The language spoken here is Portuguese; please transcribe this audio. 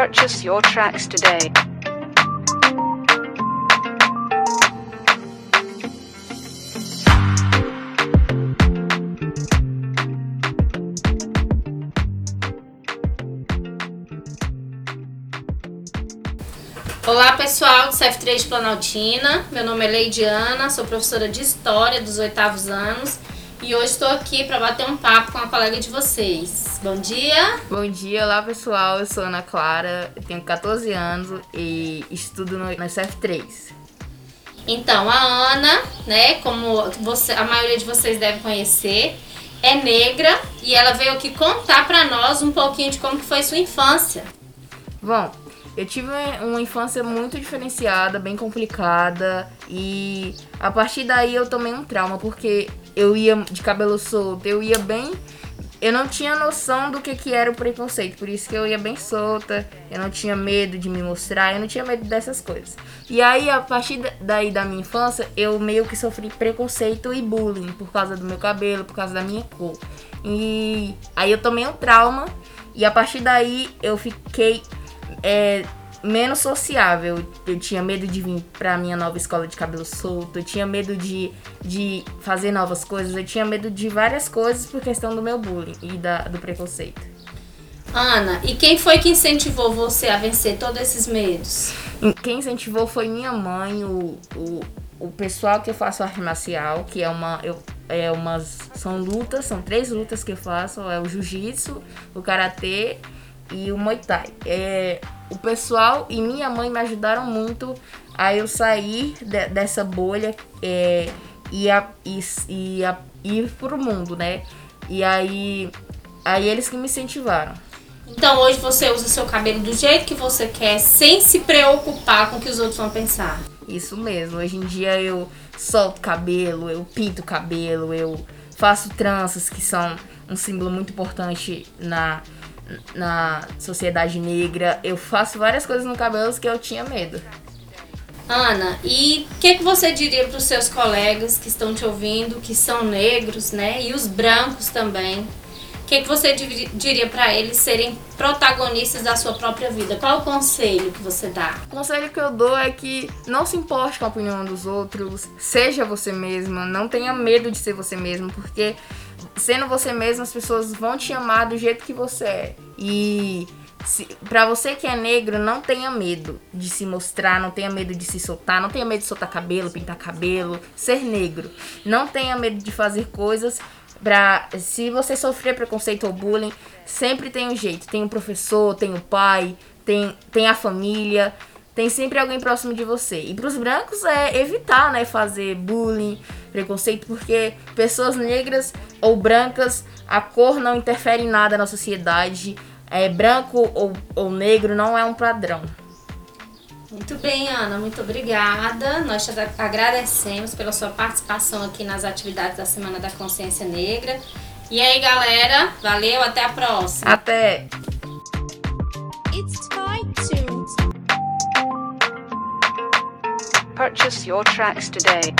Purchase your tracks today. Olá pessoal do CF3 de Planaltina, meu nome é Leidiana, sou professora de História dos oitavos anos e hoje estou aqui para bater um papo com a colega de vocês. Bom dia! Bom dia, olá pessoal, eu sou Ana Clara, eu tenho 14 anos e estudo no, no CF3. Então, a Ana, né, como você, a maioria de vocês deve conhecer, é negra e ela veio aqui contar para nós um pouquinho de como que foi sua infância. Bom, eu tive uma infância muito diferenciada, bem complicada e a partir daí eu tomei um trauma porque eu ia de cabelo solto, eu ia bem eu não tinha noção do que, que era o preconceito, por isso que eu ia bem solta, eu não tinha medo de me mostrar, eu não tinha medo dessas coisas. E aí, a partir daí da minha infância, eu meio que sofri preconceito e bullying por causa do meu cabelo, por causa da minha cor. E aí eu tomei um trauma, e a partir daí eu fiquei é, menos sociável. Eu tinha medo de vir pra minha nova escola de cabelo solto, eu tinha medo de, de fazer novas coisas, eu tinha medo de várias coisas por questão do meu bullying e da, do preconceito. Ana, e quem foi que incentivou você a vencer todos esses medos? Quem incentivou foi minha mãe, o, o, o pessoal que eu faço arte marcial, que é uma. Eu, é umas. São lutas, são três lutas que eu faço, é o jiu-jitsu, o karatê e o Muay Thai. É, o pessoal e minha mãe me ajudaram muito a eu sair de, dessa bolha é, e, a, e, e a, ir pro mundo, né? E aí, aí eles que me incentivaram. Então hoje você usa seu cabelo do jeito que você quer, sem se preocupar com o que os outros vão pensar. Isso mesmo. Hoje em dia eu solto cabelo, eu pinto cabelo, eu faço tranças que são um símbolo muito importante na na sociedade negra. Eu faço várias coisas no cabelo que eu tinha medo. Ana, e o que, que você diria para os seus colegas que estão te ouvindo, que são negros, né? E os brancos também. O que, que você diria para eles serem protagonistas da sua própria vida? Qual o conselho que você dá? O conselho que eu dou é que não se importe com a opinião dos outros, seja você mesma, não tenha medo de ser você mesma, porque sendo você mesmo, as pessoas vão te amar do jeito que você é. E se, pra você que é negro, não tenha medo de se mostrar, não tenha medo de se soltar, não tenha medo de soltar cabelo, pintar cabelo, ser negro. Não tenha medo de fazer coisas pra. Se você sofrer preconceito ou bullying, sempre tem um jeito. Tem o um professor, tem o um pai, tem, tem a família tem sempre alguém próximo de você. E para os brancos é evitar, né, fazer bullying, preconceito, porque pessoas negras ou brancas, a cor não interfere em nada na sociedade. É branco ou, ou negro não é um padrão. Muito bem, Ana, muito obrigada. Nós te agradecemos pela sua participação aqui nas atividades da Semana da Consciência Negra. E aí, galera, valeu, até a próxima. Até. Purchase your tracks today.